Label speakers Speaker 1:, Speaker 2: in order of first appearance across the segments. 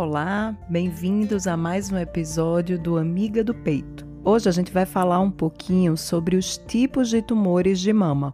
Speaker 1: Olá, bem-vindos a mais um episódio do Amiga do Peito. Hoje a gente vai falar um pouquinho sobre os tipos de tumores de mama.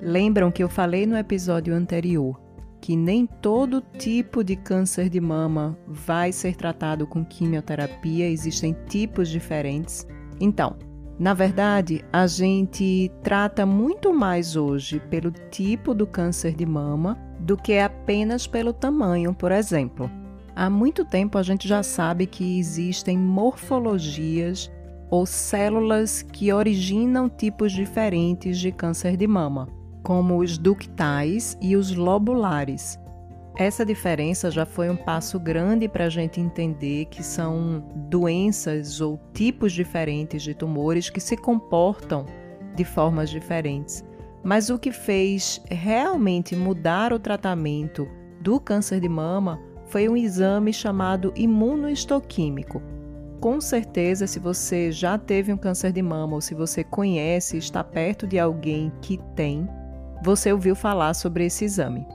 Speaker 1: Lembram que eu falei no episódio anterior que nem todo tipo de câncer de mama vai ser tratado com quimioterapia, existem tipos diferentes. Então, na verdade, a gente trata muito mais hoje pelo tipo do câncer de mama do que apenas pelo tamanho, por exemplo. Há muito tempo a gente já sabe que existem morfologias ou células que originam tipos diferentes de câncer de mama como os ductais e os lobulares. Essa diferença já foi um passo grande para a gente entender que são doenças ou tipos diferentes de tumores que se comportam de formas diferentes. Mas o que fez realmente mudar o tratamento do câncer de mama foi um exame chamado imunohistoquímico. Com certeza, se você já teve um câncer de mama ou se você conhece, está perto de alguém que tem, você ouviu falar sobre esse exame.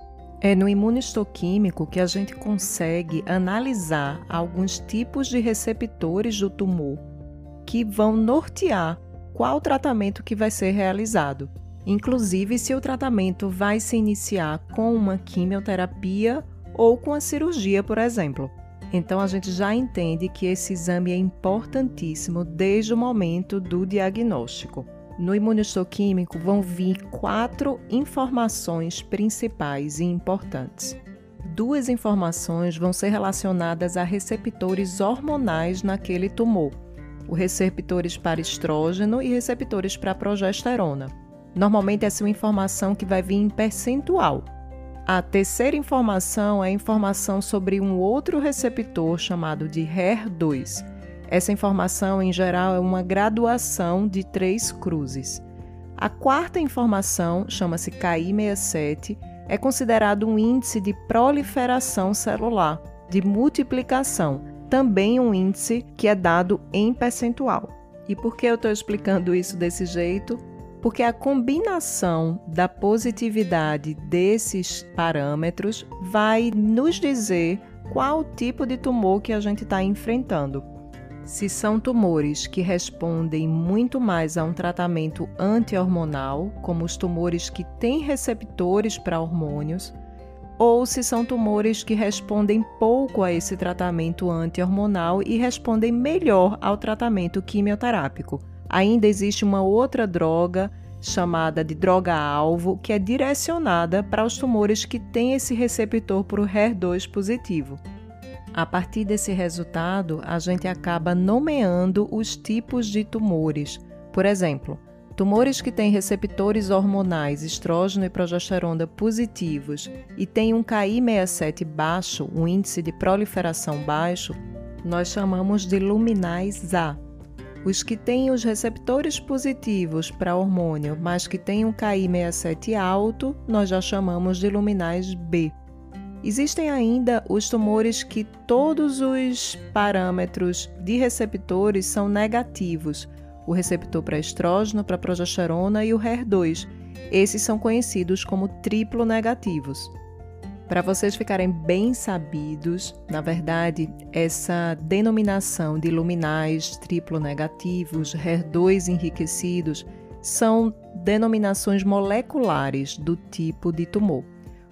Speaker 1: É no imunohistoquímico que a gente consegue analisar alguns tipos de receptores do tumor que vão nortear qual tratamento que vai ser realizado. Inclusive, se o tratamento vai se iniciar com uma quimioterapia ou com a cirurgia, por exemplo. Então, a gente já entende que esse exame é importantíssimo desde o momento do diagnóstico. No imunistoquímico vão vir quatro informações principais e importantes. Duas informações vão ser relacionadas a receptores hormonais naquele tumor, os receptores para estrógeno e receptores para progesterona. Normalmente essa é uma informação que vai vir em percentual. A terceira informação é informação sobre um outro receptor chamado de HER2, essa informação, em geral, é uma graduação de três cruzes. A quarta informação, chama-se KI67, é considerado um índice de proliferação celular, de multiplicação, também um índice que é dado em percentual. E por que eu estou explicando isso desse jeito? Porque a combinação da positividade desses parâmetros vai nos dizer qual tipo de tumor que a gente está enfrentando. Se são tumores que respondem muito mais a um tratamento anti-hormonal, como os tumores que têm receptores para hormônios, ou se são tumores que respondem pouco a esse tratamento anti-hormonal e respondem melhor ao tratamento quimioterápico. Ainda existe uma outra droga chamada de droga-alvo que é direcionada para os tumores que têm esse receptor para o HER2 positivo. A partir desse resultado, a gente acaba nomeando os tipos de tumores. Por exemplo, tumores que têm receptores hormonais estrógeno e progesterona positivos e têm um KI67 baixo, um índice de proliferação baixo, nós chamamos de luminais A. Os que têm os receptores positivos para hormônio, mas que têm um KI67 alto, nós já chamamos de luminais B. Existem ainda os tumores que todos os parâmetros de receptores são negativos, o receptor para estrógeno, para progesterona e o HER2. Esses são conhecidos como triplo negativos. Para vocês ficarem bem sabidos, na verdade, essa denominação de luminais triplo negativos, HER2 enriquecidos, são denominações moleculares do tipo de tumor.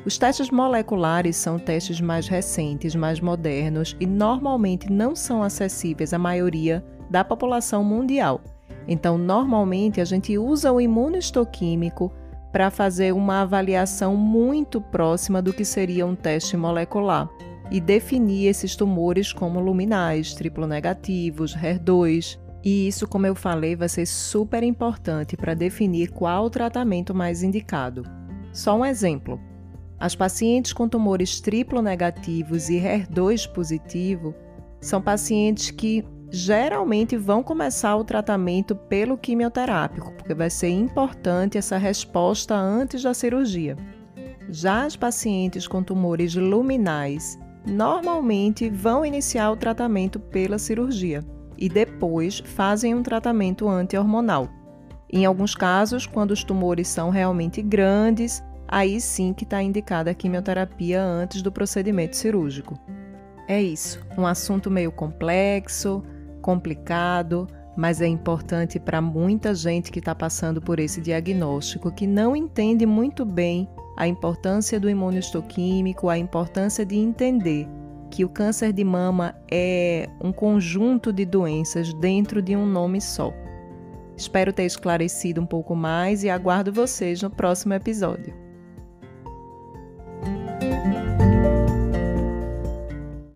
Speaker 1: Os testes moleculares são testes mais recentes, mais modernos e normalmente não são acessíveis à maioria da população mundial. Então, normalmente a gente usa o imunohistoquímico para fazer uma avaliação muito próxima do que seria um teste molecular e definir esses tumores como luminais, triplo negativos, HER2. E isso, como eu falei, vai ser super importante para definir qual o tratamento mais indicado. Só um exemplo: as pacientes com tumores triplo negativos e HER2 positivo são pacientes que geralmente vão começar o tratamento pelo quimioterápico, porque vai ser importante essa resposta antes da cirurgia. Já as pacientes com tumores luminais normalmente vão iniciar o tratamento pela cirurgia e depois fazem um tratamento anti-hormonal. Em alguns casos, quando os tumores são realmente grandes, aí sim que está indicada a quimioterapia antes do procedimento cirúrgico. É isso, um assunto meio complexo, complicado, mas é importante para muita gente que está passando por esse diagnóstico, que não entende muito bem a importância do imunohistoquímico, a importância de entender que o câncer de mama é um conjunto de doenças dentro de um nome só. Espero ter esclarecido um pouco mais e aguardo vocês no próximo episódio.